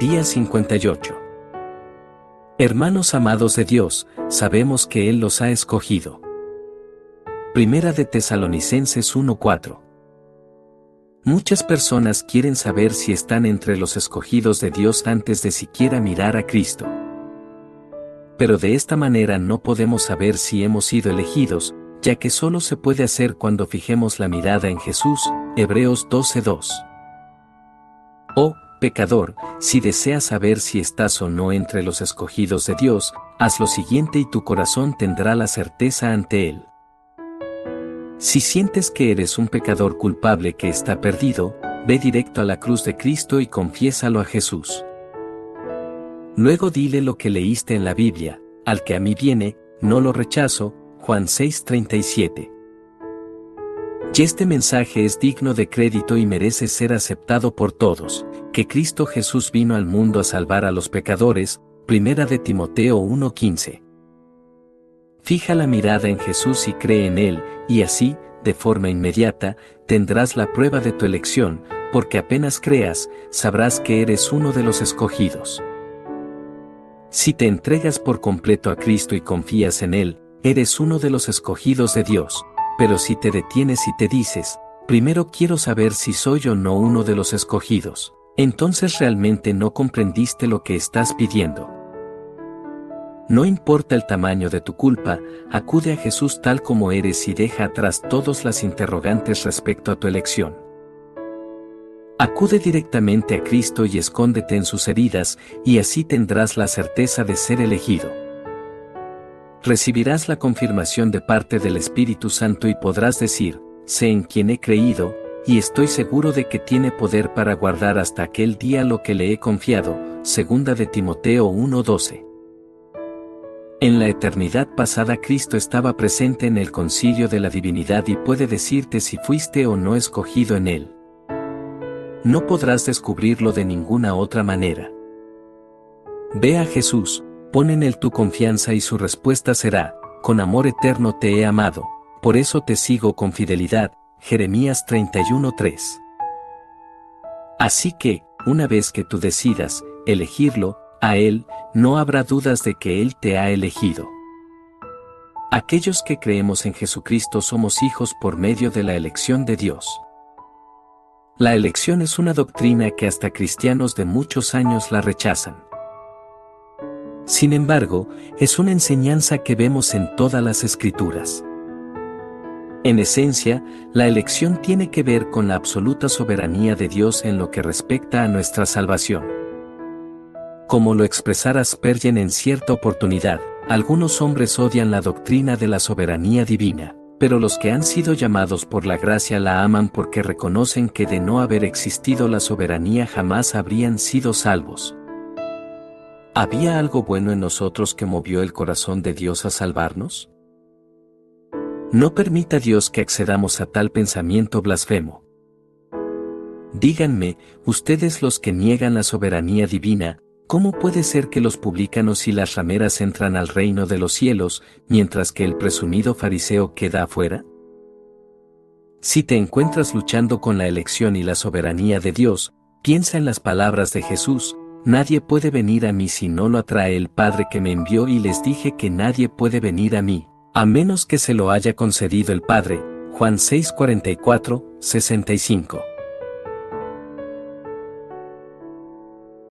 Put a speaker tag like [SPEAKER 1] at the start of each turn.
[SPEAKER 1] Día 58. Hermanos amados de Dios, sabemos que Él los ha escogido. Primera de Tesalonicenses 1:4. Muchas personas quieren saber si están entre los escogidos de Dios antes de siquiera mirar a Cristo. Pero de esta manera no podemos saber si hemos sido elegidos, ya que solo se puede hacer cuando fijemos la mirada en Jesús, Hebreos 12:2. Oh, pecador, si deseas saber si estás o no entre los escogidos de Dios, haz lo siguiente y tu corazón tendrá la certeza ante Él. Si sientes que eres un pecador culpable que está perdido, ve directo a la cruz de Cristo y confiésalo a Jesús. Luego dile lo que leíste en la Biblia, al que a mí viene, no lo rechazo, Juan 6:37. Y este mensaje es digno de crédito y merece ser aceptado por todos, que Cristo Jesús vino al mundo a salvar a los pecadores, primera de Timoteo 1:15. Fija la mirada en Jesús y cree en Él, y así, de forma inmediata, tendrás la prueba de tu elección, porque apenas creas, sabrás que eres uno de los escogidos. Si te entregas por completo a Cristo y confías en Él, eres uno de los escogidos de Dios, pero si te detienes y te dices, primero quiero saber si soy o no uno de los escogidos, entonces realmente no comprendiste lo que estás pidiendo. No importa el tamaño de tu culpa, acude a Jesús tal como eres y deja atrás todas las interrogantes respecto a tu elección. Acude directamente a Cristo y escóndete en sus heridas, y así tendrás la certeza de ser elegido recibirás la confirmación de parte del Espíritu Santo y podrás decir, sé en quien he creído, y estoy seguro de que tiene poder para guardar hasta aquel día lo que le he confiado, segunda de Timoteo 1:12. En la eternidad pasada Cristo estaba presente en el concilio de la divinidad y puede decirte si fuiste o no escogido en él. No podrás descubrirlo de ninguna otra manera. Ve a Jesús, Pon en él tu confianza y su respuesta será, con amor eterno te he amado, por eso te sigo con fidelidad. Jeremías 31:3. Así que, una vez que tú decidas, elegirlo, a Él, no habrá dudas de que Él te ha elegido. Aquellos que creemos en Jesucristo somos hijos por medio de la elección de Dios. La elección es una doctrina que hasta cristianos de muchos años la rechazan. Sin embargo, es una enseñanza que vemos en todas las escrituras. En esencia, la elección tiene que ver con la absoluta soberanía de Dios en lo que respecta a nuestra salvación. Como lo expresara Spurgeon en cierta oportunidad, algunos hombres odian la doctrina de la soberanía divina, pero los que han sido llamados por la gracia la aman porque reconocen que de no haber existido la soberanía jamás habrían sido salvos. ¿Había algo bueno en nosotros que movió el corazón de Dios a salvarnos? No permita Dios que accedamos a tal pensamiento blasfemo. Díganme, ustedes los que niegan la soberanía divina, ¿cómo puede ser que los publicanos y las rameras entran al reino de los cielos, mientras que el presumido fariseo queda afuera? Si te encuentras luchando con la elección y la soberanía de Dios, piensa en las palabras de Jesús, Nadie puede venir a mí si no lo atrae el Padre que me envió y les dije que nadie puede venir a mí, a menos que se lo haya concedido el Padre. Juan 6:44, 65.